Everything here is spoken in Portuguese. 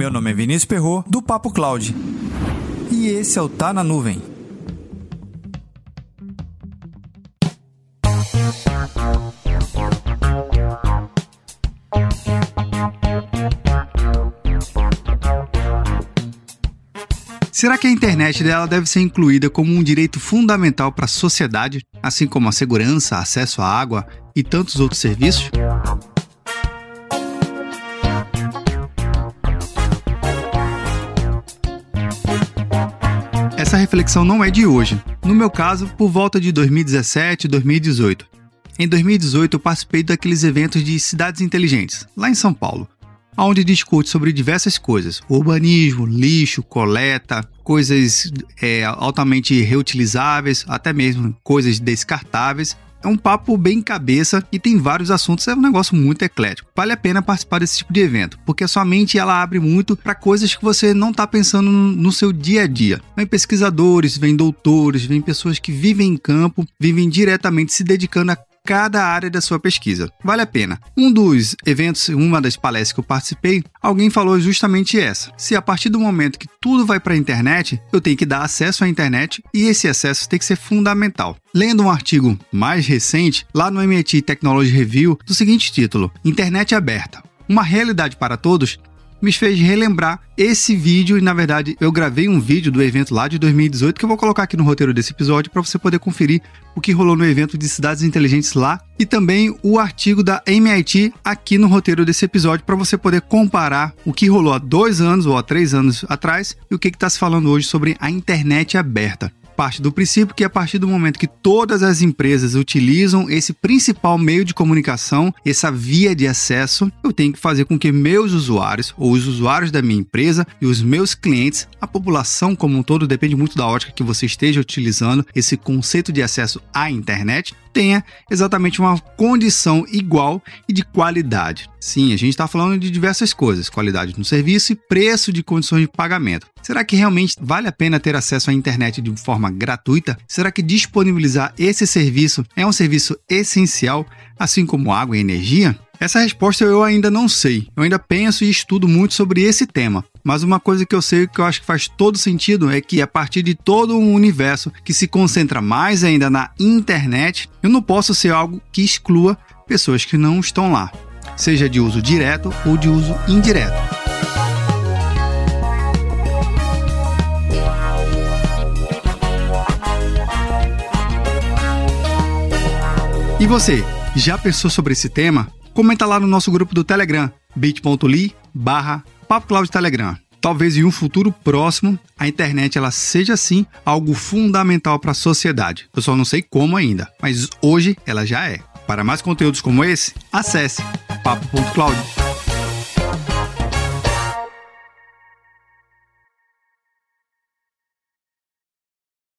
Meu nome é Vinícius Perro do Papo Cloud. E esse é o Tá na Nuvem. Será que a internet dela deve ser incluída como um direito fundamental para a sociedade, assim como a segurança, acesso à água e tantos outros serviços? Essa reflexão não é de hoje. No meu caso, por volta de 2017 e 2018. Em 2018, eu participei daqueles eventos de cidades inteligentes, lá em São Paulo onde discute sobre diversas coisas: urbanismo, lixo, coleta, coisas é, altamente reutilizáveis, até mesmo coisas descartáveis. É um papo bem cabeça e tem vários assuntos, é um negócio muito eclético. Vale a pena participar desse tipo de evento, porque a sua mente ela abre muito para coisas que você não está pensando no seu dia a dia. Vem pesquisadores, vem doutores, vem pessoas que vivem em campo, vivem diretamente se dedicando a cada área da sua pesquisa. Vale a pena. Um dos eventos, uma das palestras que eu participei, alguém falou justamente essa. Se a partir do momento que tudo vai para a internet, eu tenho que dar acesso à internet e esse acesso tem que ser fundamental. Lendo um artigo mais recente, lá no MIT Technology Review, do seguinte título: Internet aberta. Uma realidade para todos me fez relembrar esse vídeo. E na verdade eu gravei um vídeo do evento lá de 2018 que eu vou colocar aqui no roteiro desse episódio para você poder conferir o que rolou no evento de cidades inteligentes lá e também o artigo da MIT aqui no roteiro desse episódio para você poder comparar o que rolou há dois anos ou há três anos atrás e o que está se falando hoje sobre a internet aberta parte do princípio que a partir do momento que todas as empresas utilizam esse principal meio de comunicação, essa via de acesso, eu tenho que fazer com que meus usuários, ou os usuários da minha empresa e os meus clientes, a população como um todo, depende muito da ótica que você esteja utilizando esse conceito de acesso à internet, tenha exatamente uma condição igual e de qualidade. Sim, a gente está falando de diversas coisas: qualidade no serviço e preço de condições de pagamento. Será que realmente vale a pena ter acesso à internet de forma gratuita? Será que disponibilizar esse serviço é um serviço essencial, assim como água e energia? Essa resposta eu ainda não sei. Eu ainda penso e estudo muito sobre esse tema. Mas uma coisa que eu sei que eu acho que faz todo sentido é que a partir de todo um universo que se concentra mais ainda na internet, eu não posso ser algo que exclua pessoas que não estão lá, seja de uso direto ou de uso indireto. E você, já pensou sobre esse tema? Comenta lá no nosso grupo do Telegram, bit.ly barra Telegram. Talvez em um futuro próximo a internet ela seja sim algo fundamental para a sociedade. Eu só não sei como ainda, mas hoje ela já é. Para mais conteúdos como esse, acesse papo.cloud.